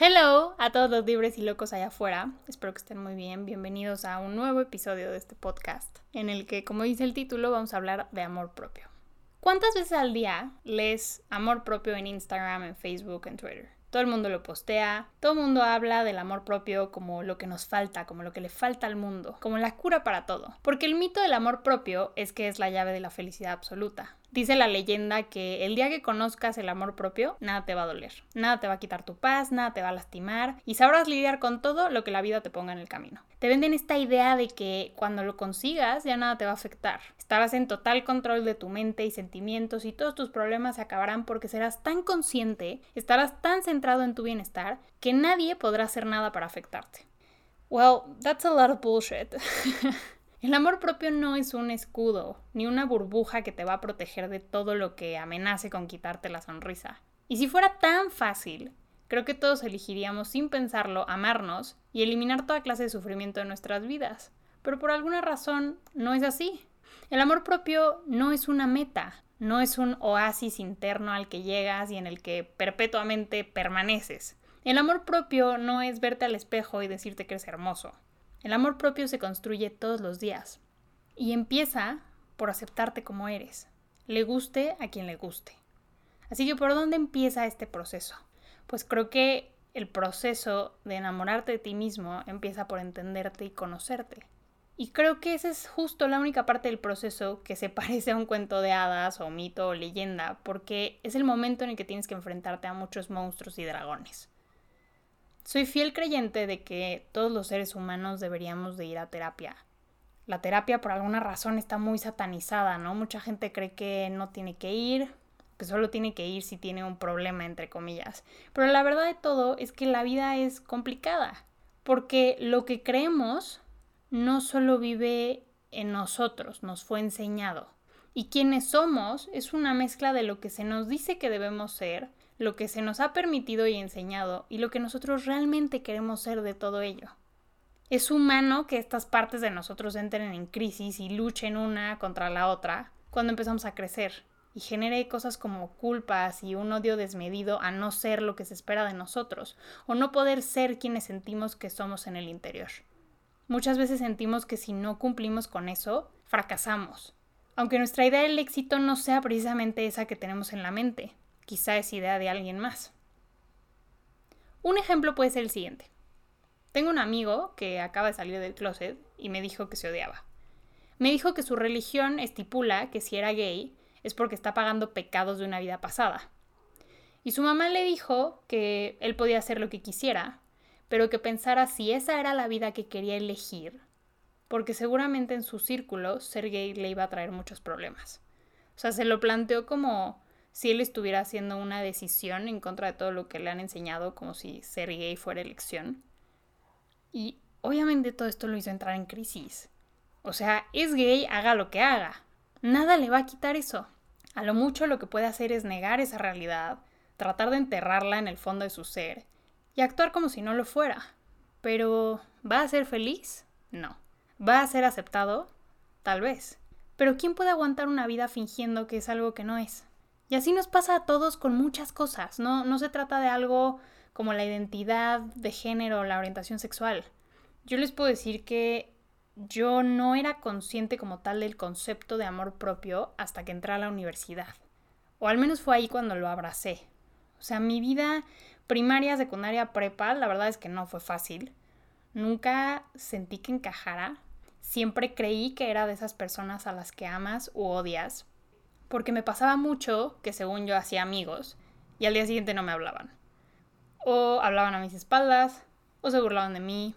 Hello a todos los libres y locos allá afuera. Espero que estén muy bien. Bienvenidos a un nuevo episodio de este podcast, en el que, como dice el título, vamos a hablar de amor propio. ¿Cuántas veces al día lees amor propio en Instagram, en Facebook, en Twitter? Todo el mundo lo postea, todo el mundo habla del amor propio como lo que nos falta, como lo que le falta al mundo, como la cura para todo. Porque el mito del amor propio es que es la llave de la felicidad absoluta. Dice la leyenda que el día que conozcas el amor propio, nada te va a doler, nada te va a quitar tu paz, nada te va a lastimar y sabrás lidiar con todo lo que la vida te ponga en el camino. Te venden esta idea de que cuando lo consigas ya nada te va a afectar. Estarás en total control de tu mente y sentimientos y todos tus problemas se acabarán porque serás tan consciente, estarás tan centrado en tu bienestar que nadie podrá hacer nada para afectarte. Well, that's a lot of bullshit. El amor propio no es un escudo, ni una burbuja que te va a proteger de todo lo que amenace con quitarte la sonrisa. Y si fuera tan fácil, creo que todos elegiríamos sin pensarlo amarnos y eliminar toda clase de sufrimiento de nuestras vidas. Pero por alguna razón no es así. El amor propio no es una meta, no es un oasis interno al que llegas y en el que perpetuamente permaneces. El amor propio no es verte al espejo y decirte que eres hermoso. El amor propio se construye todos los días y empieza por aceptarte como eres, le guste a quien le guste. Así que ¿por dónde empieza este proceso? Pues creo que el proceso de enamorarte de ti mismo empieza por entenderte y conocerte. Y creo que esa es justo la única parte del proceso que se parece a un cuento de hadas o mito o leyenda, porque es el momento en el que tienes que enfrentarte a muchos monstruos y dragones. Soy fiel creyente de que todos los seres humanos deberíamos de ir a terapia. La terapia por alguna razón está muy satanizada, ¿no? Mucha gente cree que no tiene que ir, que solo tiene que ir si tiene un problema, entre comillas. Pero la verdad de todo es que la vida es complicada, porque lo que creemos no solo vive en nosotros, nos fue enseñado. Y quienes somos es una mezcla de lo que se nos dice que debemos ser, lo que se nos ha permitido y enseñado y lo que nosotros realmente queremos ser de todo ello. Es humano que estas partes de nosotros entren en crisis y luchen una contra la otra cuando empezamos a crecer y genere cosas como culpas y un odio desmedido a no ser lo que se espera de nosotros o no poder ser quienes sentimos que somos en el interior. Muchas veces sentimos que si no cumplimos con eso, fracasamos, aunque nuestra idea del éxito no sea precisamente esa que tenemos en la mente, quizá es idea de alguien más. Un ejemplo puede ser el siguiente. Tengo un amigo que acaba de salir del closet y me dijo que se odiaba. Me dijo que su religión estipula que si era gay es porque está pagando pecados de una vida pasada. Y su mamá le dijo que él podía hacer lo que quisiera, pero que pensara si esa era la vida que quería elegir, porque seguramente en su círculo ser gay le iba a traer muchos problemas. O sea, se lo planteó como si él estuviera haciendo una decisión en contra de todo lo que le han enseñado, como si ser gay fuera elección. Y obviamente todo esto lo hizo entrar en crisis. O sea, es gay, haga lo que haga. Nada le va a quitar eso. A lo mucho lo que puede hacer es negar esa realidad, tratar de enterrarla en el fondo de su ser y actuar como si no lo fuera. Pero, ¿va a ser feliz? No. ¿Va a ser aceptado? Tal vez. Pero ¿quién puede aguantar una vida fingiendo que es algo que no es? Y así nos pasa a todos con muchas cosas, ¿no? No se trata de algo como la identidad de género o la orientación sexual. Yo les puedo decir que yo no era consciente como tal del concepto de amor propio hasta que entré a la universidad. O al menos fue ahí cuando lo abracé. O sea, mi vida primaria, secundaria, prepa, la verdad es que no fue fácil. Nunca sentí que encajara. Siempre creí que era de esas personas a las que amas u odias, porque me pasaba mucho que según yo hacía amigos y al día siguiente no me hablaban. O hablaban a mis espaldas, o se burlaban de mí.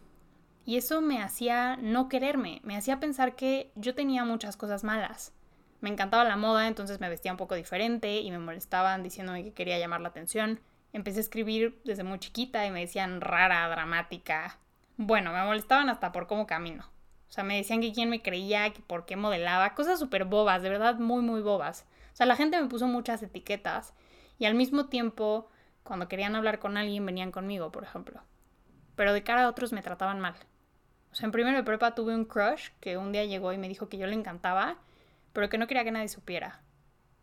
Y eso me hacía no quererme, me hacía pensar que yo tenía muchas cosas malas. Me encantaba la moda, entonces me vestía un poco diferente y me molestaban diciéndome que quería llamar la atención. Empecé a escribir desde muy chiquita y me decían rara, dramática. Bueno, me molestaban hasta por cómo camino. O sea, me decían que quién me creía, que por qué modelaba, cosas súper bobas, de verdad muy, muy bobas. O sea, la gente me puso muchas etiquetas y al mismo tiempo, cuando querían hablar con alguien, venían conmigo, por ejemplo. Pero de cara a otros me trataban mal. O sea, en primero de prepa tuve un crush que un día llegó y me dijo que yo le encantaba, pero que no quería que nadie supiera.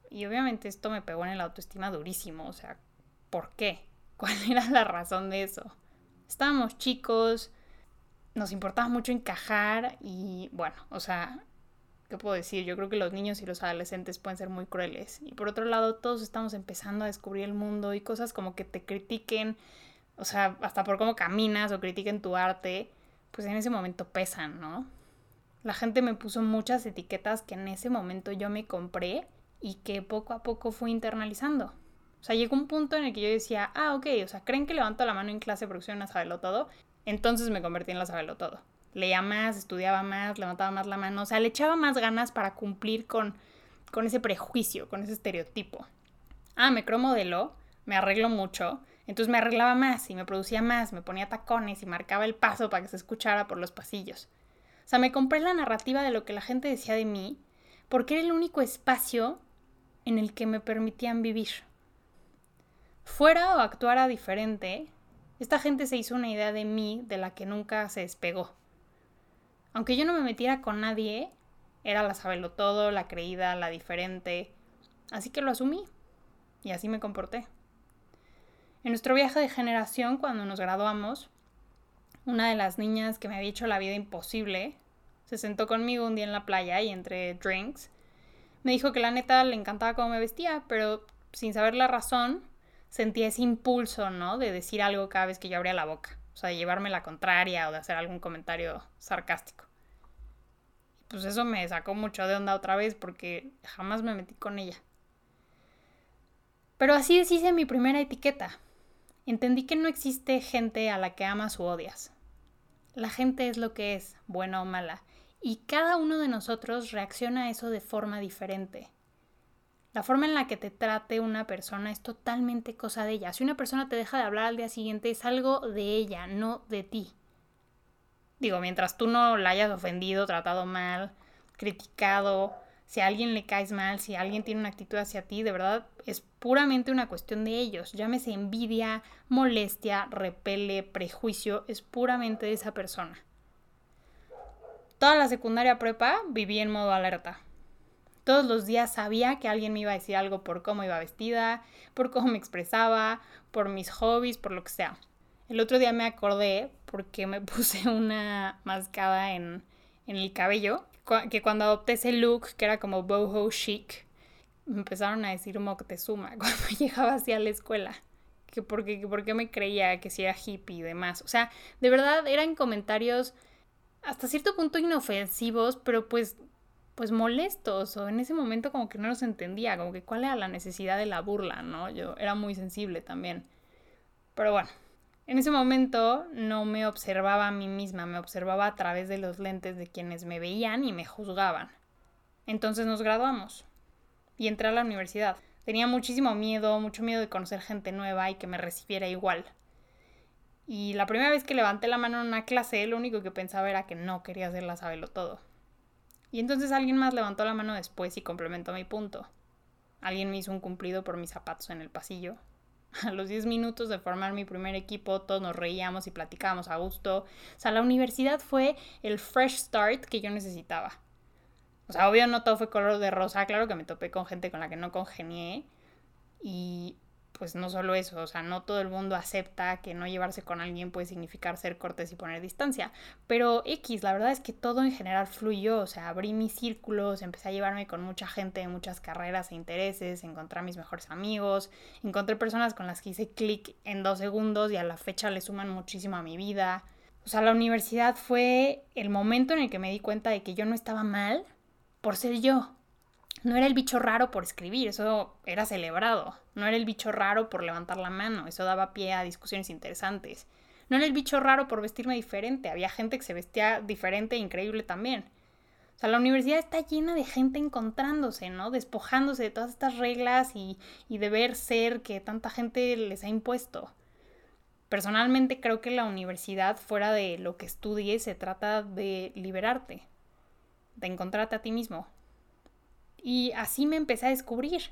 Y obviamente esto me pegó en el autoestima durísimo, o sea, ¿por qué? cuál era la razón de eso. Estábamos chicos, nos importaba mucho encajar y bueno, o sea, ¿qué puedo decir? Yo creo que los niños y los adolescentes pueden ser muy crueles. Y por otro lado, todos estamos empezando a descubrir el mundo y cosas como que te critiquen, o sea, hasta por cómo caminas o critiquen tu arte, pues en ese momento pesan, ¿no? La gente me puso muchas etiquetas que en ese momento yo me compré y que poco a poco fui internalizando. O sea, llegó un punto en el que yo decía, ah, ok, o sea, ¿creen que levanto la mano en clase porque soy una sabelo todo? Entonces me convertí en la sabelo todo. Leía más, estudiaba más, levantaba más la mano, o sea, le echaba más ganas para cumplir con, con ese prejuicio, con ese estereotipo. Ah, me creo modelo, me arreglo mucho, entonces me arreglaba más y me producía más, me ponía tacones y marcaba el paso para que se escuchara por los pasillos. O sea, me compré la narrativa de lo que la gente decía de mí porque era el único espacio en el que me permitían vivir. Fuera o actuara diferente, esta gente se hizo una idea de mí de la que nunca se despegó. Aunque yo no me metiera con nadie, era la sabelo todo, la creída, la diferente. Así que lo asumí y así me comporté. En nuestro viaje de generación, cuando nos graduamos, una de las niñas que me había hecho la vida imposible se sentó conmigo un día en la playa y entre drinks me dijo que la neta le encantaba cómo me vestía, pero sin saber la razón, sentía ese impulso, ¿no? De decir algo cada vez que yo abría la boca. O sea, de llevarme la contraria o de hacer algún comentario sarcástico. Pues eso me sacó mucho de onda otra vez porque jamás me metí con ella. Pero así deshice mi primera etiqueta. Entendí que no existe gente a la que amas o odias. La gente es lo que es, buena o mala, y cada uno de nosotros reacciona a eso de forma diferente. La forma en la que te trate una persona es totalmente cosa de ella. Si una persona te deja de hablar al día siguiente es algo de ella, no de ti. Digo, mientras tú no la hayas ofendido, tratado mal, criticado, si a alguien le caes mal, si alguien tiene una actitud hacia ti, de verdad es puramente una cuestión de ellos. Llámese envidia, molestia, repele, prejuicio, es puramente de esa persona. Toda la secundaria prepa viví en modo alerta. Todos los días sabía que alguien me iba a decir algo por cómo iba vestida, por cómo me expresaba, por mis hobbies, por lo que sea. El otro día me acordé porque me puse una mascada en, el cabello, que cuando adopté ese look, que era como boho chic, me empezaron a decir Moctezuma cuando llegaba hacia la escuela. Que porque, que porque me creía que si era hippie y demás. O sea, de verdad eran comentarios hasta cierto punto inofensivos, pero pues pues molestos o en ese momento como que no los entendía, como que cuál era la necesidad de la burla, ¿no? Yo era muy sensible también. Pero bueno, en ese momento no me observaba a mí misma, me observaba a través de los lentes de quienes me veían y me juzgaban. Entonces nos graduamos y entré a la universidad. Tenía muchísimo miedo, mucho miedo de conocer gente nueva y que me recibiera igual. Y la primera vez que levanté la mano en una clase, lo único que pensaba era que no quería hacerla sabelo todo. Y entonces alguien más levantó la mano después y complementó mi punto. Alguien me hizo un cumplido por mis zapatos en el pasillo. A los 10 minutos de formar mi primer equipo, todos nos reíamos y platicábamos a gusto. O sea, la universidad fue el fresh start que yo necesitaba. O sea, obvio no todo fue color de rosa, claro que me topé con gente con la que no congenié. Y pues no solo eso, o sea, no todo el mundo acepta que no llevarse con alguien puede significar ser cortés y poner distancia, pero X, la verdad es que todo en general fluyó, o sea, abrí mis círculos, empecé a llevarme con mucha gente de muchas carreras e intereses, encontré a mis mejores amigos, encontré personas con las que hice clic en dos segundos y a la fecha le suman muchísimo a mi vida. O sea, la universidad fue el momento en el que me di cuenta de que yo no estaba mal por ser yo, no era el bicho raro por escribir, eso era celebrado. No era el bicho raro por levantar la mano, eso daba pie a discusiones interesantes. No era el bicho raro por vestirme diferente, había gente que se vestía diferente e increíble también. O sea, la universidad está llena de gente encontrándose, ¿no? Despojándose de todas estas reglas y, deber ser que tanta gente les ha impuesto. Personalmente creo que la universidad, fuera de lo que estudies, se trata de liberarte, de encontrarte a ti mismo, y así me empecé a descubrir.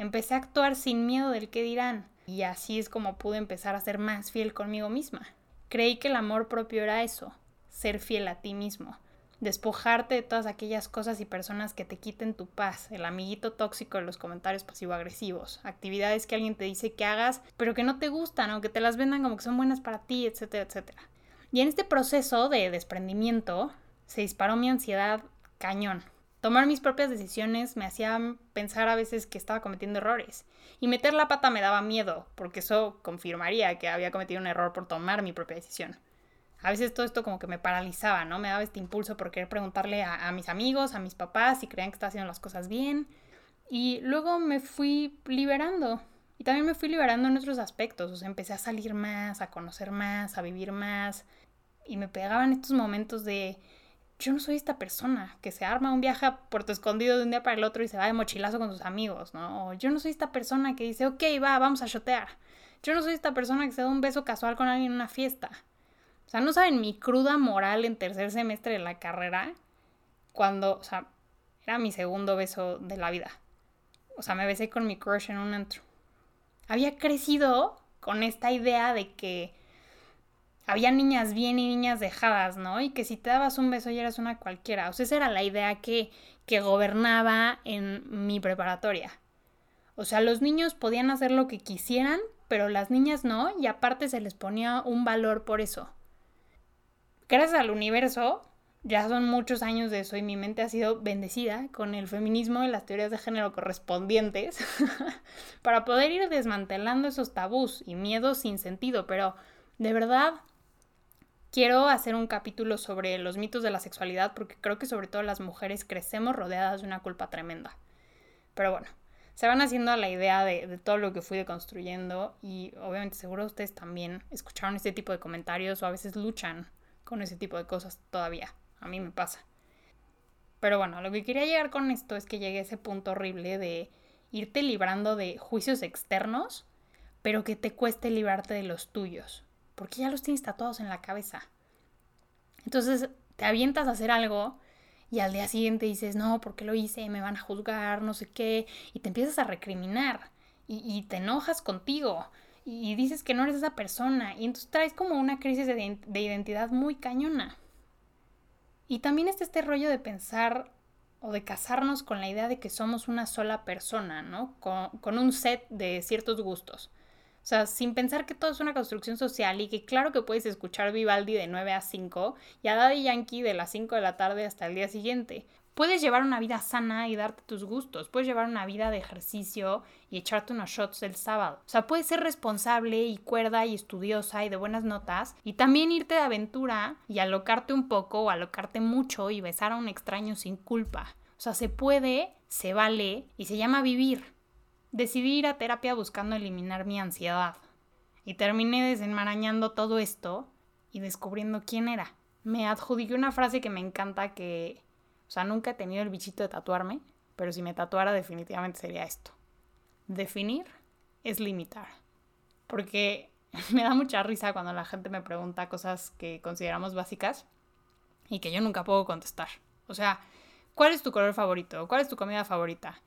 Empecé a actuar sin miedo del que dirán. Y así es como pude empezar a ser más fiel conmigo misma. Creí que el amor propio era eso, ser fiel a ti mismo. despojarte de todas aquellas cosas y personas que te quiten tu paz, el amiguito tóxico de los comentarios pasivo-agresivos, actividades que alguien te dice que hagas, pero que no te gustan o que te las vendan como que son buenas para ti, etcétera, etcétera. Y en este proceso de desprendimiento se disparó mi ansiedad cañón. Tomar mis propias decisiones me hacía pensar a veces que estaba cometiendo errores. Y meter la pata me daba miedo, porque eso confirmaría que había cometido un error por tomar mi propia decisión. A veces todo esto como que me paralizaba, ¿no? Me daba este impulso por querer preguntarle a, mis amigos, a mis papás, si creían que estaba haciendo las cosas bien. Y luego me fui liberando. Y también me fui liberando en otros aspectos. O sea, empecé a salir más, a conocer más, a vivir más. Y me pegaban estos momentos de yo no soy esta persona que se arma un viaje a Puerto Escondido de un día para el otro y se va de mochilazo con sus amigos, ¿no? O yo no soy esta persona que dice, ok, va, vamos a shotear. Yo no soy esta persona que se da un beso casual con alguien en una fiesta. O sea, no saben mi cruda moral en tercer semestre de la carrera, cuando, o sea, era mi segundo beso de la vida. O sea, me besé con mi crush en un antro. Había crecido con esta idea de que había niñas bien y niñas dejadas, ¿no? Y que si te dabas un beso ya eras una cualquiera. O sea, esa era la idea que, que gobernaba en mi preparatoria. O sea, los niños podían hacer lo que quisieran, pero las niñas no, y aparte se les ponía un valor por eso. Gracias al universo, ya son muchos años de eso y mi mente ha sido bendecida con el feminismo y las teorías de género correspondientes para poder ir desmantelando esos tabús y miedos sin sentido, pero de verdad Quiero hacer un capítulo sobre los mitos de la sexualidad porque creo que sobre todo las mujeres crecemos rodeadas de una culpa tremenda. Pero bueno, se van haciendo a la idea de, todo lo que fui deconstruyendo y obviamente seguro ustedes también escucharon este tipo de comentarios o a veces luchan con ese tipo de cosas todavía. A mí me pasa. Pero bueno, lo que quería llegar con esto es que llegué a ese punto horrible de irte librando de juicios externos, pero que te cueste librarte de los tuyos porque ya los tienes tatuados en la cabeza. Entonces te avientas a hacer algo y al día siguiente dices, no, ¿por qué lo hice? Me van a juzgar, no sé qué, y te empiezas a recriminar y, te enojas contigo y, dices que no eres esa persona y entonces traes como una crisis de, identidad muy cañona. Y también está este rollo de pensar o de casarnos con la idea de que somos una sola persona, ¿no? con un set de ciertos gustos. Sea, sin pensar que todo es una construcción social y que claro que puedes escuchar Vivaldi de 9 a 5 y a Daddy Yankee de las 5 de la tarde hasta el día siguiente. Puedes llevar una vida sana y darte tus gustos. Puedes llevar una vida de ejercicio y echarte unos shots el sábado. O sea, puedes ser responsable y cuerda y estudiosa y de buenas notas y también irte de aventura y alocarte un poco o alocarte mucho y besar a un extraño sin culpa. O sea, se puede, se vale y se llama vivir. Decidí ir a terapia buscando eliminar mi ansiedad. Y terminé desenmarañando todo esto y descubriendo quién era. Me adjudiqué una frase que me encanta que, o sea, nunca he tenido el bichito de tatuarme, pero si me tatuara definitivamente sería esto. Definir es limitar. Porque me da mucha risa cuando la gente me pregunta cosas que consideramos básicas y que yo nunca puedo contestar. O sea, ¿cuál es tu color favorito? ¿Cuál es tu comida favorita?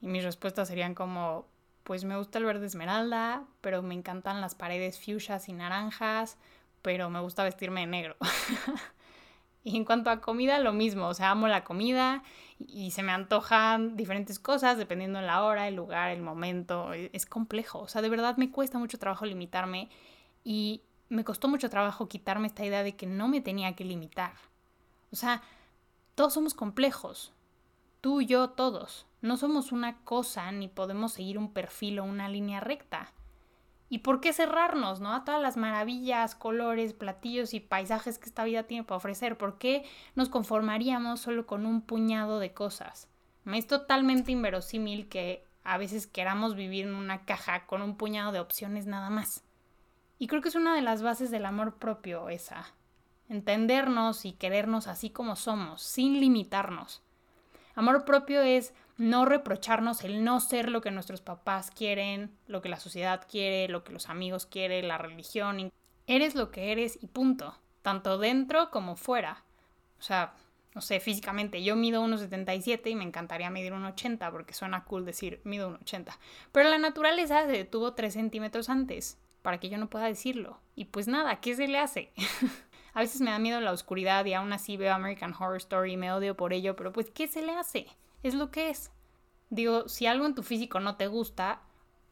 Y mis respuestas serían como, pues me gusta el verde esmeralda, pero me encantan las paredes fuchsias y naranjas, pero me gusta vestirme de negro. y en cuanto a comida, lo mismo, o sea, amo la comida y se me antojan diferentes cosas dependiendo de la hora, el lugar, el momento. E, es complejo, o sea, de verdad me cuesta mucho trabajo limitarme y me costó mucho trabajo quitarme esta idea de que no me tenía que limitar. O sea, todos somos complejos, tú, yo, todos. No somos una cosa ni podemos seguir un perfil o una línea recta. ¿Y por qué cerrarnos, no? A todas las maravillas, colores, platillos y paisajes que esta vida tiene para ofrecer. ¿Por qué nos conformaríamos solo con un puñado de cosas? Es totalmente inverosímil que a veces queramos vivir en una caja con un puñado de opciones nada más. Y creo que es una de las bases del amor propio esa. Entendernos y querernos así como somos, sin limitarnos. Amor propio es no reprocharnos el no ser lo que nuestros papás quieren, lo que la sociedad quiere, lo que los amigos quieren, la religión. Eres lo que eres y punto, tanto dentro como fuera. O sea, no sé, físicamente yo mido 1,77 y me encantaría medir 1,80 porque suena cool decir mido 1,80. Pero la naturaleza se detuvo 3 centímetros antes para que yo no pueda decirlo. Y pues nada, ¿qué se le hace? A veces me da miedo la oscuridad y aún así veo American Horror Story y me odio por ello, pero pues ¿qué se le hace? Es lo que es. Digo, si algo en tu físico no te gusta,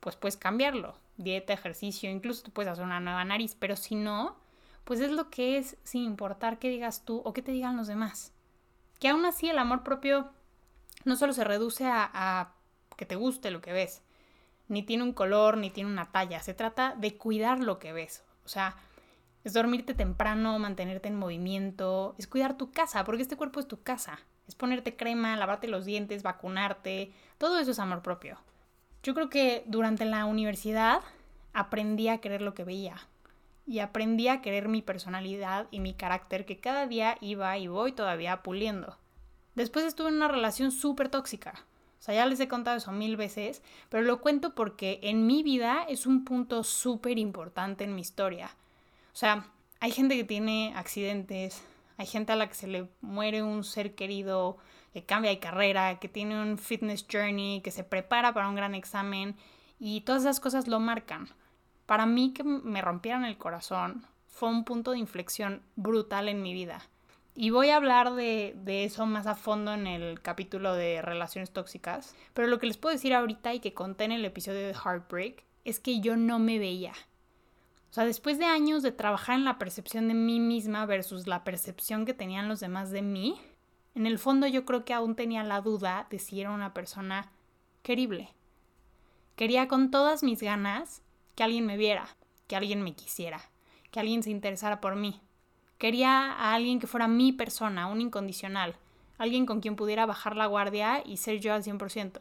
pues puedes cambiarlo. Dieta, ejercicio, incluso tú puedes hacer una nueva nariz, pero si no, pues es lo que es sin importar qué digas tú o qué te digan los demás. Que aún así el amor propio no solo se reduce a, a que te guste lo que ves, ni tiene un color, ni tiene una talla, se trata de cuidar lo que ves. O sea, es dormirte temprano, mantenerte en movimiento, es cuidar tu casa, porque este cuerpo es tu casa. Es ponerte crema, lavarte los dientes, vacunarte, todo eso es amor propio. Yo creo que durante la universidad aprendí a querer lo que veía y aprendí a querer mi personalidad y mi carácter que cada día iba y voy todavía puliendo. Después estuve en una relación súper tóxica. O sea, ya les he contado eso mil veces, pero lo cuento porque en mi vida es un punto súper importante en mi historia. O sea, hay gente que tiene accidentes, hay gente a la que se le muere un ser querido, que cambia de carrera, que tiene un fitness journey, que se prepara para un gran examen y todas esas cosas lo marcan. Para mí que me rompieran el corazón fue un punto de inflexión brutal en mi vida. Y voy a hablar de, eso más a fondo en el capítulo de relaciones tóxicas. Pero lo que les puedo decir ahorita y que conté en el episodio de Heartbreak es que yo no me veía. O sea, después de años de trabajar en la percepción de mí misma versus la percepción que tenían los demás de mí, en el fondo yo creo que aún tenía la duda de si era una persona querible. Quería con todas mis ganas que alguien me viera, que alguien me quisiera, que alguien se interesara por mí. Quería a alguien que fuera mi persona, un incondicional, alguien con quien pudiera bajar la guardia y ser yo al 100%.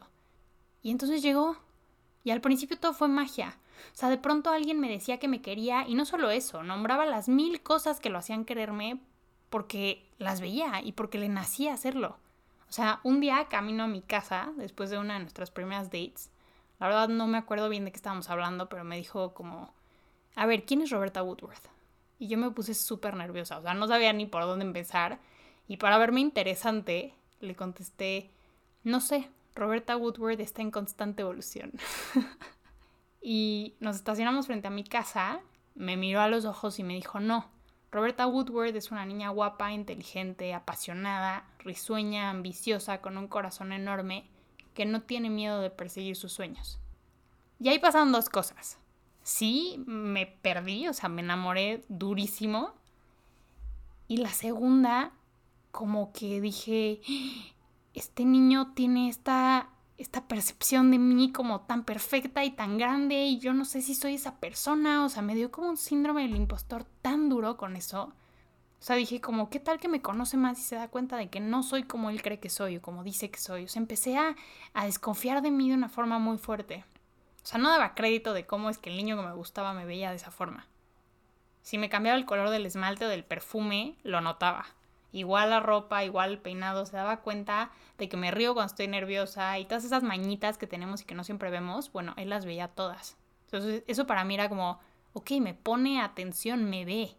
Y entonces llegó. Y al principio todo fue magia. O sea, de pronto alguien me decía que me quería y no solo eso, nombraba las mil cosas que lo hacían quererme porque las veía y porque le nacía hacerlo. O sea, un día camino a mi casa después de una de nuestras primeras dates. La verdad no me acuerdo bien de qué estábamos hablando, pero me dijo como, a ver, ¿quién es Roberta Woodworth? Y yo me puse súper nerviosa, o sea, no sabía ni por dónde empezar. Y para verme interesante, le contesté, no sé, Roberta Woodward está en constante evolución. y nos estacionamos frente a mi casa, me miró a los ojos y me dijo, no, Roberta Woodward es una niña guapa, inteligente, apasionada, risueña, ambiciosa, con un corazón enorme, que no tiene miedo de perseguir sus sueños. Y ahí pasaron dos cosas. Sí, me perdí, o sea, me enamoré durísimo. Y la segunda, como que dije, este niño tiene esta esta percepción de mí como tan perfecta y tan grande y yo no sé si soy esa persona, o sea, me dio como un síndrome del impostor tan duro con eso. O sea, dije como, ¿qué tal que me conoce más y se da cuenta de que no soy como él cree que soy o como dice que soy? O sea, empecé a, a desconfiar de mí de una forma muy fuerte. O sea, no daba crédito de cómo es que el niño que me gustaba me veía de esa forma. Si me cambiaba el color del esmalte o del perfume, lo notaba igual la ropa, igual el peinado, se daba cuenta de que me río cuando estoy nerviosa y todas esas mañitas que tenemos y que no siempre vemos, bueno, él las veía todas. Entonces eso para mí era como, ok, me pone atención, me ve.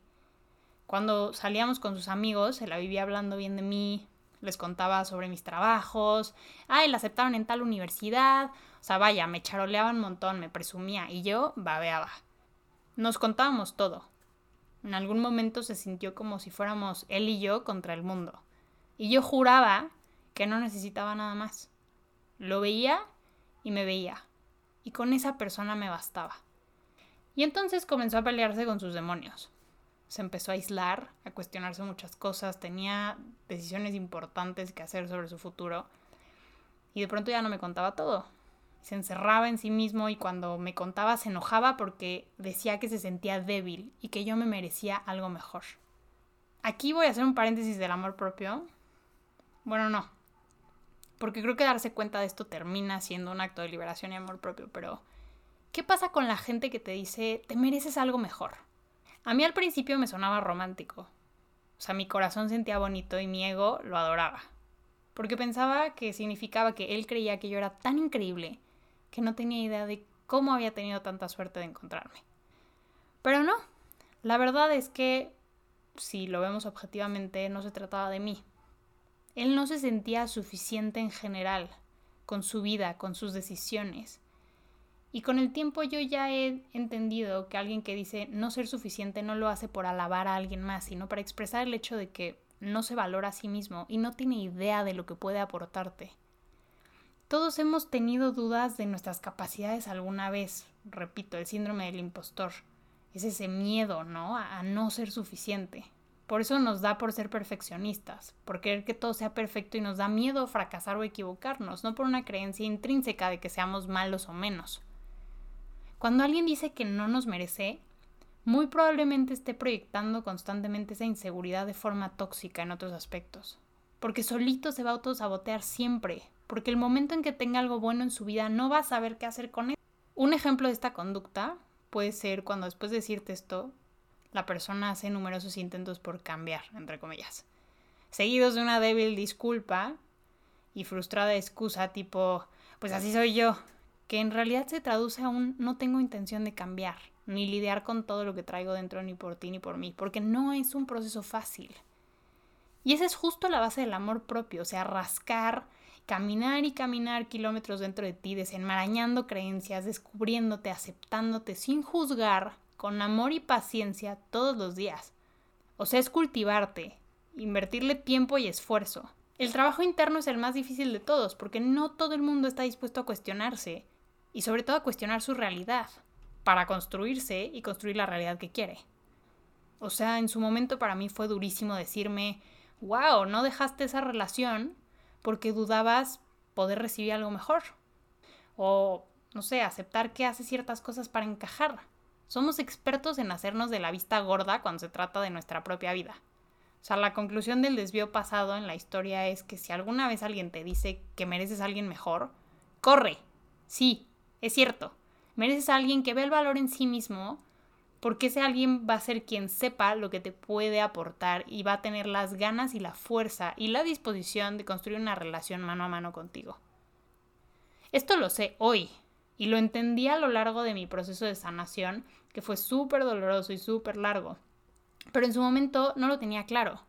Cuando salíamos con sus amigos, se la vivía hablando bien de mí, les contaba sobre mis trabajos, ay, la aceptaron en tal universidad, o sea, vaya, me charoleaba un montón, me presumía y yo babeaba. Nos contábamos todo. En algún momento se sintió como si fuéramos él y yo contra el mundo. Y yo juraba que no necesitaba nada más. Lo veía y me veía. Y con esa persona me bastaba. Y entonces comenzó a pelearse con sus demonios. Se empezó a aislar, a cuestionarse muchas cosas, tenía decisiones importantes que hacer sobre su futuro. Y de pronto ya no me contaba todo se encerraba en sí mismo y cuando me contaba se enojaba porque decía que se sentía débil y que yo me merecía algo mejor. Aquí voy a hacer un paréntesis del amor propio. Bueno, no. Porque creo que darse cuenta de esto termina siendo un acto de liberación y amor propio, pero ¿qué pasa con la gente que te dice te mereces algo mejor? A mí al principio me sonaba romántico. O sea, mi corazón sentía bonito y mi ego lo adoraba. Porque pensaba que significaba que él creía que yo era tan increíble que no tenía idea de cómo había tenido tanta suerte de encontrarme. Pero no, la verdad es que, si lo vemos objetivamente, no se trataba de mí. Él no se sentía suficiente en general, con su vida, con sus decisiones. Y con el tiempo yo ya he entendido que alguien que dice no ser suficiente no lo hace por alabar a alguien más, sino para expresar el hecho de que no se valora a sí mismo y no tiene idea de lo que puede aportarte. Todos hemos tenido dudas de nuestras capacidades alguna vez, repito, el síndrome del impostor. Es ese miedo, ¿no? A, no ser suficiente. Por eso nos da por ser perfeccionistas, por querer que todo sea perfecto y nos da miedo fracasar o equivocarnos, no por una creencia intrínseca de que seamos malos o menos. Cuando alguien dice que no nos merece, muy probablemente esté proyectando constantemente esa inseguridad de forma tóxica en otros aspectos. Porque solito se va a autosabotear siempre, porque el momento en que tenga algo bueno en su vida no va a saber qué hacer con él. Un ejemplo de esta conducta puede ser cuando después de decirte esto, la persona hace numerosos intentos por cambiar, entre comillas, seguidos de una débil disculpa y frustrada excusa tipo, pues así soy yo, que en realidad se traduce a un no tengo intención de cambiar, ni lidiar con todo lo que traigo dentro ni por ti ni por mí, porque no es un proceso fácil. Y esa es justo la base del amor propio, o sea, rascar, caminar y caminar kilómetros dentro de ti, desenmarañando creencias, descubriéndote, aceptándote sin juzgar, con amor y paciencia todos los días. O sea, es cultivarte, invertirle tiempo y esfuerzo. El trabajo interno es el más difícil de todos, porque no todo el mundo está dispuesto a cuestionarse, y sobre todo a cuestionar su realidad, para construirse y construir la realidad que quiere. O sea, en su momento para mí fue durísimo decirme, wow, no dejaste esa relación porque dudabas poder recibir algo mejor. O, no sé, aceptar que hace ciertas cosas para encajar. Somos expertos en hacernos de la vista gorda cuando se trata de nuestra propia vida. O sea, la conclusión del desvío pasado en la historia es que si alguna vez alguien te dice que mereces a alguien mejor, corre. Sí, es cierto. Mereces a alguien que ve el valor en sí mismo, porque ese alguien va a ser quien sepa lo que te puede aportar y va a tener las ganas y la fuerza y la disposición de construir una relación mano a mano contigo. Esto lo sé hoy y lo entendí a lo largo de mi proceso de sanación, que fue súper doloroso y súper largo, pero en su momento no lo tenía claro.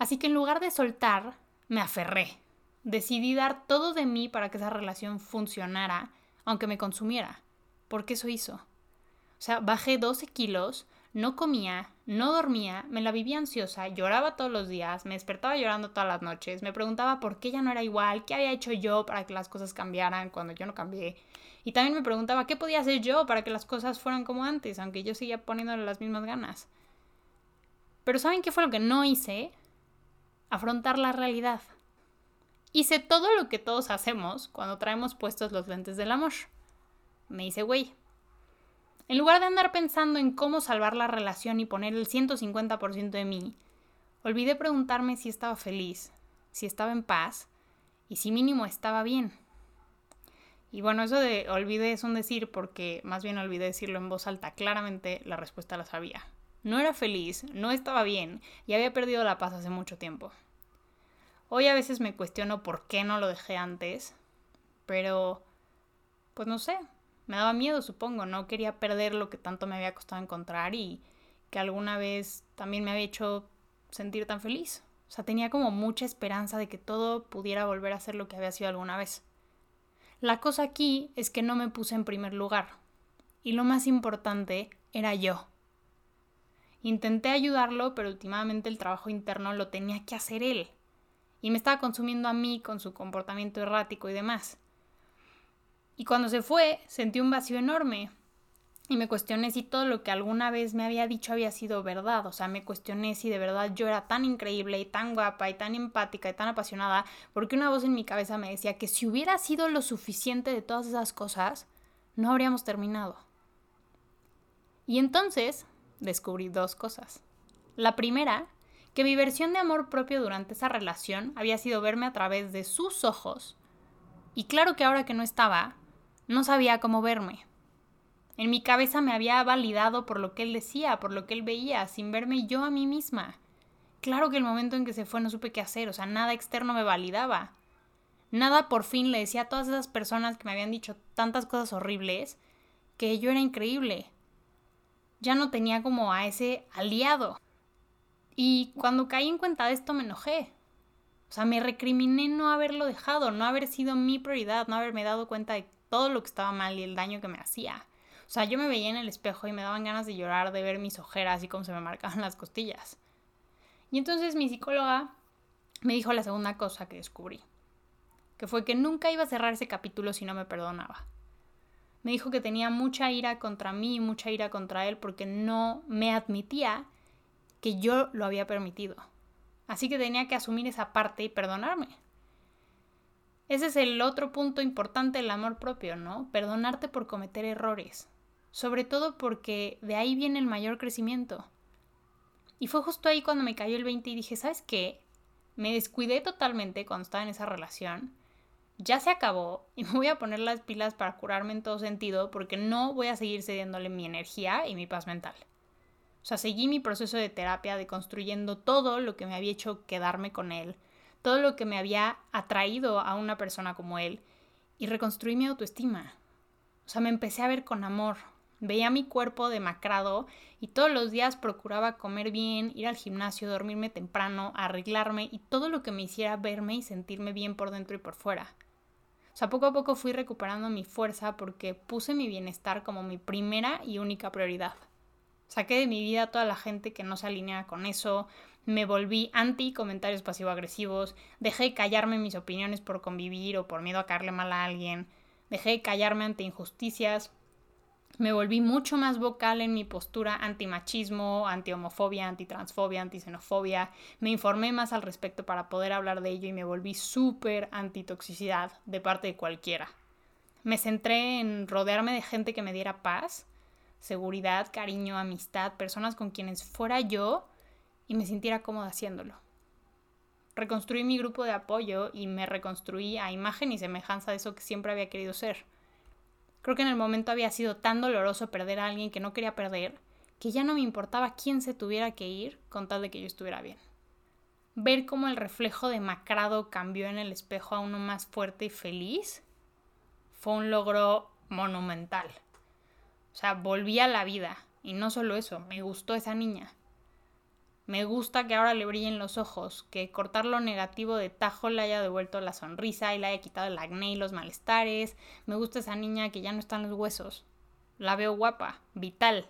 Así que en lugar de soltar, me aferré. Decidí dar todo de mí para que esa relación funcionara aunque me consumiera, porque eso hizo. O sea, bajé 12 kilos, no comía, no dormía, me la vivía ansiosa, lloraba todos los días, me despertaba llorando todas las noches, me preguntaba por qué ya no era igual, qué había hecho yo para que las cosas cambiaran cuando yo no cambié. Y también me preguntaba qué podía hacer yo para que las cosas fueran como antes, aunque yo seguía poniéndole las mismas ganas. Pero ¿saben qué fue lo que no hice? Afrontar la realidad. Hice todo lo que todos hacemos cuando traemos puestos los lentes del amor. Me hice güey. En lugar de andar pensando en cómo salvar la relación y poner el 150% de mí, olvidé preguntarme si estaba feliz, si estaba en paz y si mínimo estaba bien. Y bueno, eso de olvidé es un decir porque más bien olvidé decirlo en voz alta. Claramente la respuesta la sabía. No era feliz, no estaba bien y había perdido la paz hace mucho tiempo. Hoy a veces me cuestiono por qué no lo dejé antes, pero pues no sé, me daba miedo supongo, no quería perder lo que tanto me había costado encontrar y que alguna vez también me había hecho sentir tan feliz. O sea, tenía como mucha esperanza de que todo pudiera volver a ser lo que había sido alguna vez. La cosa aquí es que no me puse en primer lugar. Y lo más importante era yo. Intenté ayudarlo, pero últimamente el trabajo interno lo tenía que hacer él y me estaba consumiendo a mí con su comportamiento errático y demás. Y cuando se fue, sentí un vacío enorme. Y me cuestioné si todo lo que alguna vez me había dicho había sido verdad. O sea, me cuestioné si de verdad yo era tan increíble y tan guapa y tan empática y tan apasionada, porque una voz en mi cabeza me decía que si hubiera sido lo suficiente de todas esas cosas, no habríamos terminado. Y entonces descubrí dos cosas. La primera que mi versión de amor propio durante esa relación había sido verme a través de sus ojos. Y claro que ahora que no estaba, no sabía cómo verme. En mi cabeza me había validado por lo que él decía, por lo que él veía, sin verme yo a mí misma. Claro que el momento en que se fue no supe qué hacer, o sea, nada externo me validaba. Nada por fin le decía a todas esas personas que me habían dicho tantas cosas horribles que yo era increíble. Ya no tenía como a ese aliado. Y cuando caí en cuenta de esto me enojé. O sea, me recriminé no haberlo dejado, no haber sido mi prioridad, no haberme dado cuenta de todo lo que estaba mal y el daño que me hacía. O sea, yo me veía en el espejo y me daban ganas de llorar, de ver mis ojeras y cómo se me marcaban las costillas. Y entonces mi psicóloga me dijo la segunda cosa que descubrí, que fue que nunca iba a cerrar ese capítulo si no me perdonaba. Me dijo que tenía mucha ira contra mí y mucha ira contra él porque no me admitía que yo lo había permitido. Así que tenía que asumir esa parte y perdonarme. Ese es el otro punto importante del amor propio, ¿no? Perdonarte por cometer errores. Sobre todo porque de ahí viene el mayor crecimiento. Y fue justo ahí cuando me cayó el 20 y dije, ¿sabes qué? Me descuidé totalmente cuando estaba en esa relación. Ya se acabó y me voy a poner las pilas para curarme en todo sentido porque no voy a seguir cediéndole mi energía y mi paz mental. O sea, seguí mi proceso de terapia de construyendo todo lo que me había hecho quedarme con él, todo lo que me había atraído a una persona como él y reconstruí mi autoestima. O sea, me empecé a ver con amor. Veía mi cuerpo demacrado y todos los días procuraba comer bien, ir al gimnasio, dormirme temprano, arreglarme y todo lo que me hiciera verme y sentirme bien por dentro y por fuera. O sea, poco a poco fui recuperando mi fuerza porque puse mi bienestar como mi primera y única prioridad. Saqué de mi vida a toda la gente que no se alineaba con eso, me volví anti comentarios pasivo-agresivos, dejé de callarme mis opiniones por convivir o por miedo a caerle mal a alguien, dejé de callarme ante injusticias, me volví mucho más vocal en mi postura anti-machismo, anti-homofobia, anti-transfobia, anti-xenofobia, me informé más al respecto para poder hablar de ello y me volví súper anti-toxicidad de parte de cualquiera. Me centré en rodearme de gente que me diera paz, seguridad, cariño, amistad, personas con quienes fuera yo y me sintiera cómoda haciéndolo. Reconstruí mi grupo de apoyo y me reconstruí a imagen y semejanza de eso que siempre había querido ser. Creo que en el momento había sido tan doloroso perder a alguien que no quería perder, que ya no me importaba quién se tuviera que ir con tal de que yo estuviera bien. Ver cómo el reflejo demacrado cambió en el espejo a uno más fuerte y feliz fue un logro monumental. O sea, volví a la vida. Y no solo eso, me gustó esa niña. Me gusta que ahora le brillen los ojos, que cortar lo negativo de tajo le haya devuelto la sonrisa y le haya quitado el acné y los malestares. Me gusta esa niña que ya no están los huesos. La veo guapa, vital.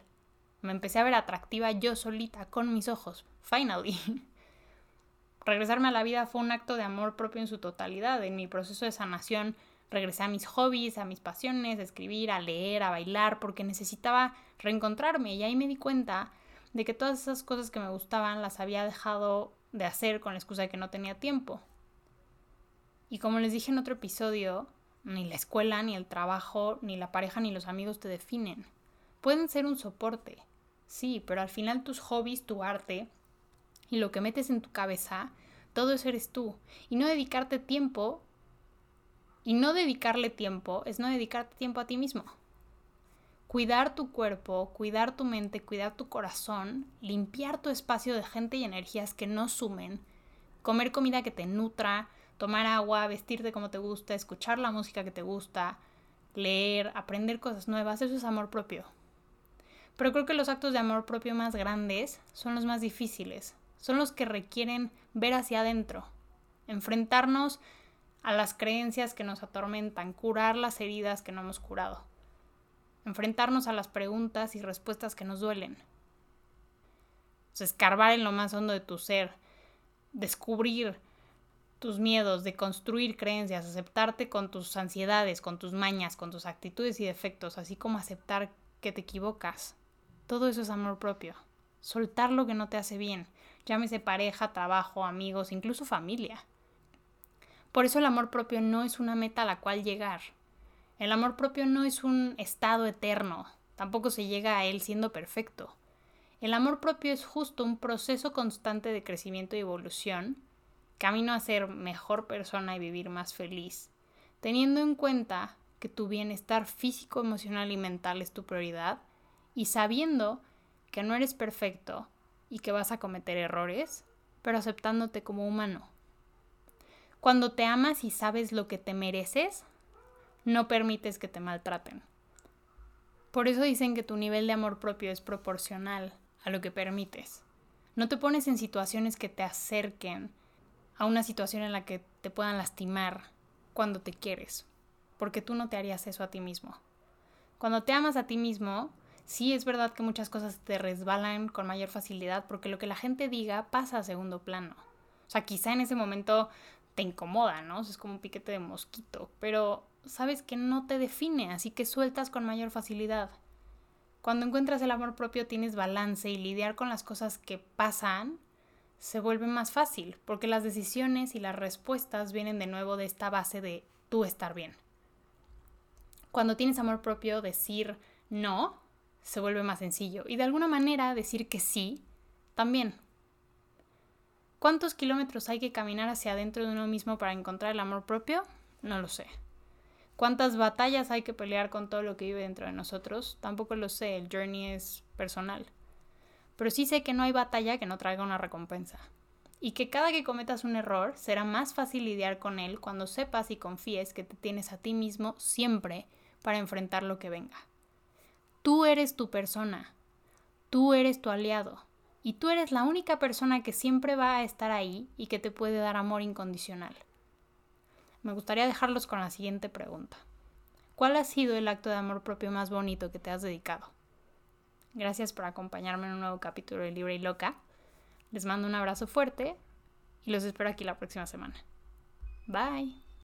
Me empecé a ver atractiva yo solita, con mis ojos. Finally. Regresarme a la vida fue un acto de amor propio en su totalidad. En mi proceso de sanación regresé a mis hobbies, a mis pasiones, a escribir, a leer, a bailar, porque necesitaba reencontrarme. Y ahí me di cuenta de que todas esas cosas que me gustaban las había dejado de hacer con la excusa de que no tenía tiempo. Y como les dije en otro episodio, ni la escuela, ni el trabajo, ni la pareja, ni los amigos te definen. Pueden ser un soporte, sí, pero al final tus hobbies, tu arte y lo que metes en tu cabeza, todo eso eres tú. Y no dedicarte tiempo, y no dedicarle tiempo es no dedicarte tiempo a ti mismo cuidar tu cuerpo, cuidar tu mente, cuidar tu corazón, limpiar tu espacio de gente y energías que no sumen, comer comida que te nutra, tomar agua, vestirte como te gusta, escuchar la música que te gusta, leer, aprender cosas nuevas, eso es amor propio. Pero creo que los actos de amor propio más grandes son los más difíciles, son los que requieren ver hacia adentro, enfrentarnos a las creencias que nos atormentan, curar las heridas que no hemos curado enfrentarnos a las preguntas y respuestas que nos duelen. escarbar en lo más hondo de tu ser, descubrir tus miedos, de construir creencias, aceptarte con tus ansiedades, con tus mañas, con tus actitudes y defectos, así como aceptar que te equivocas. Todo eso es amor propio. Soltar lo que no te hace bien, llámese pareja, trabajo, amigos, incluso familia. Por eso el amor propio no es una meta a la cual llegar, el amor propio no es un estado eterno, tampoco se llega a él siendo perfecto. El amor propio es justo un proceso constante de crecimiento y evolución, camino a ser mejor persona y vivir más feliz, teniendo en cuenta que tu bienestar físico, emocional y mental es tu prioridad y sabiendo que no eres perfecto y que vas a cometer errores, pero aceptándote como humano. Cuando te amas y sabes lo que te mereces, no permites que te maltraten. Por eso dicen que tu nivel de amor propio es proporcional a lo que permites. No te pones en situaciones que te acerquen a una situación en la que te puedan lastimar cuando te quieres. porque tú no te harías eso a ti mismo. Cuando te amas a ti mismo, sí es verdad que muchas cosas te resbalan con mayor facilidad porque lo que la gente diga pasa a segundo plano. O sea, quizá en ese momento te incomoda, ¿no? es como un piquete de mosquito, pero sabes que no te define, así que sueltas con mayor facilidad. Cuando encuentras el amor propio tienes balance y lidiar con las cosas que pasan se vuelve más fácil, porque las decisiones y las respuestas vienen de nuevo de esta base de tú estar bien. Cuando tienes amor propio, decir no se vuelve más sencillo y de alguna manera decir que sí también. ¿Cuántos kilómetros hay que caminar hacia adentro de uno mismo para encontrar el amor propio? No lo sé. ¿Cuántas batallas hay que pelear con todo lo que vive dentro de nosotros? Tampoco lo sé, el journey es personal. Pero sí sé que no hay batalla que no traiga una recompensa. Y que cada que cometas un error será más fácil lidiar con él cuando sepas y confíes que te tienes a ti mismo siempre para enfrentar lo que venga. Tú eres tu persona. Tú eres tu aliado. Y tú eres la única persona que siempre va a estar ahí y que te puede dar amor incondicional. Me gustaría dejarlos con la siguiente pregunta. ¿Cuál ha sido el acto de amor propio más bonito que te has dedicado? Gracias por acompañarme en un nuevo capítulo de Libre y Loca. Les mando un abrazo fuerte y los espero aquí la próxima semana. Bye.